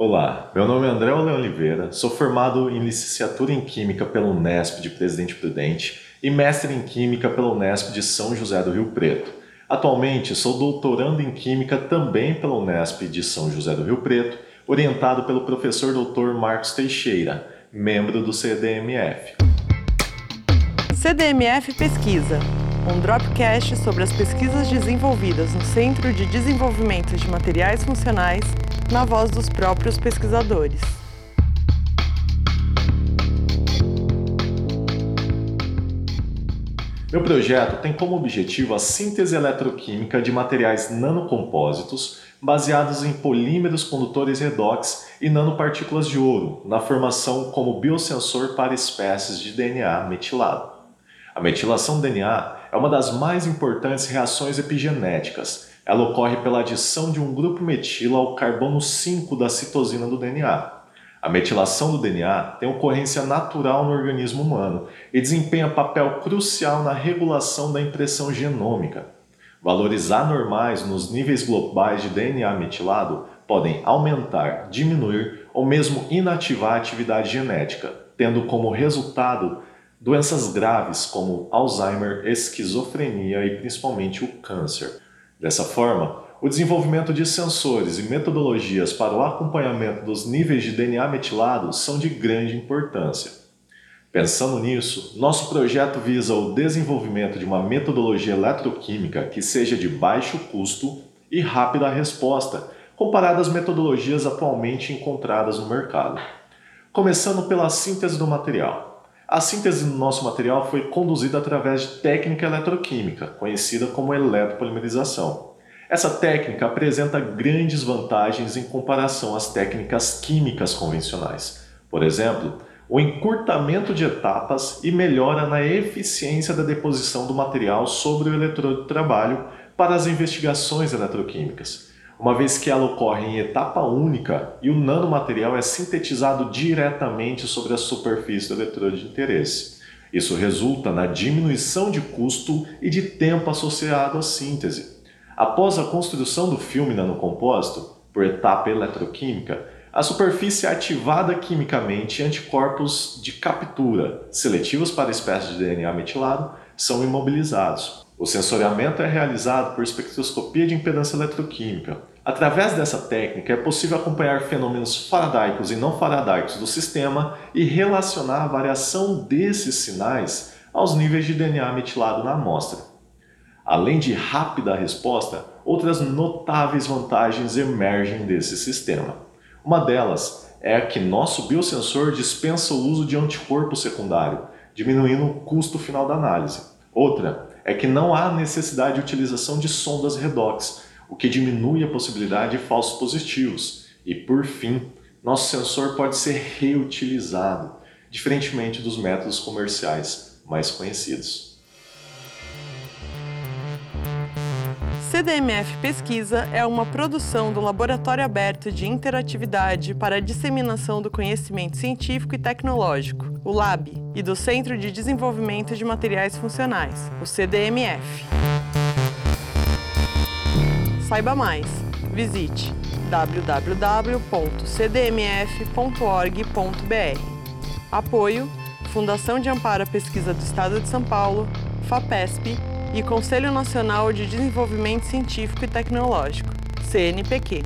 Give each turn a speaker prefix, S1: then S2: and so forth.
S1: Olá, meu nome é André Oliveira, sou formado em licenciatura em Química pela Unesp de Presidente Prudente e mestre em Química pela Unesp de São José do Rio Preto. Atualmente sou doutorando em Química também pela Unesp de São José do Rio Preto, orientado pelo professor Dr. Marcos Teixeira, membro do CDMF.
S2: CDMF Pesquisa, um dropcast sobre as pesquisas desenvolvidas no Centro de Desenvolvimento de Materiais Funcionais na voz dos próprios pesquisadores.
S1: Meu projeto tem como objetivo a síntese eletroquímica de materiais nanocompósitos baseados em polímeros condutores redox e nanopartículas de ouro, na formação como biosensor para espécies de DNA metilado. A metilação do DNA é uma das mais importantes reações epigenéticas ela ocorre pela adição de um grupo metila ao carbono 5 da citosina do DNA. A metilação do DNA tem ocorrência natural no organismo humano e desempenha papel crucial na regulação da impressão genômica. Valores anormais nos níveis globais de DNA metilado podem aumentar, diminuir ou mesmo inativar a atividade genética, tendo como resultado doenças graves como Alzheimer, esquizofrenia e principalmente o câncer. Dessa forma, o desenvolvimento de sensores e metodologias para o acompanhamento dos níveis de DNA metilado são de grande importância. Pensando nisso, nosso projeto visa o desenvolvimento de uma metodologia eletroquímica que seja de baixo custo e rápida resposta, comparada às metodologias atualmente encontradas no mercado. Começando pela síntese do material. A síntese do nosso material foi conduzida através de técnica eletroquímica, conhecida como eletropolimerização. Essa técnica apresenta grandes vantagens em comparação às técnicas químicas convencionais. Por exemplo, o encurtamento de etapas e melhora na eficiência da deposição do material sobre o eletrodo de trabalho para as investigações eletroquímicas uma vez que ela ocorre em etapa única e o nanomaterial é sintetizado diretamente sobre a superfície do eletrodo de interesse. Isso resulta na diminuição de custo e de tempo associado à síntese. Após a construção do filme nanocompósito, por etapa eletroquímica, a superfície é ativada quimicamente e anticorpos de captura, seletivos para espécies de DNA metilado, são imobilizados. O sensoriamento é realizado por espectroscopia de impedância eletroquímica. Através dessa técnica é possível acompanhar fenômenos faradaicos e não faradaicos do sistema e relacionar a variação desses sinais aos níveis de DNA metilado na amostra. Além de rápida resposta, outras notáveis vantagens emergem desse sistema. Uma delas é que nosso biosensor dispensa o uso de anticorpo secundário, diminuindo o custo final da análise. Outra é que não há necessidade de utilização de sondas redox, o que diminui a possibilidade de falsos positivos. E por fim, nosso sensor pode ser reutilizado, diferentemente dos métodos comerciais mais conhecidos.
S2: CDMF Pesquisa é uma produção do Laboratório Aberto de Interatividade para a Disseminação do Conhecimento Científico e Tecnológico, o LAB, e do Centro de Desenvolvimento de Materiais Funcionais, o CDMF. Saiba mais. Visite www.cdmf.org.br. Apoio Fundação de Amparo à Pesquisa do Estado de São Paulo, FAPESP e Conselho Nacional de Desenvolvimento Científico e Tecnológico, CNPq.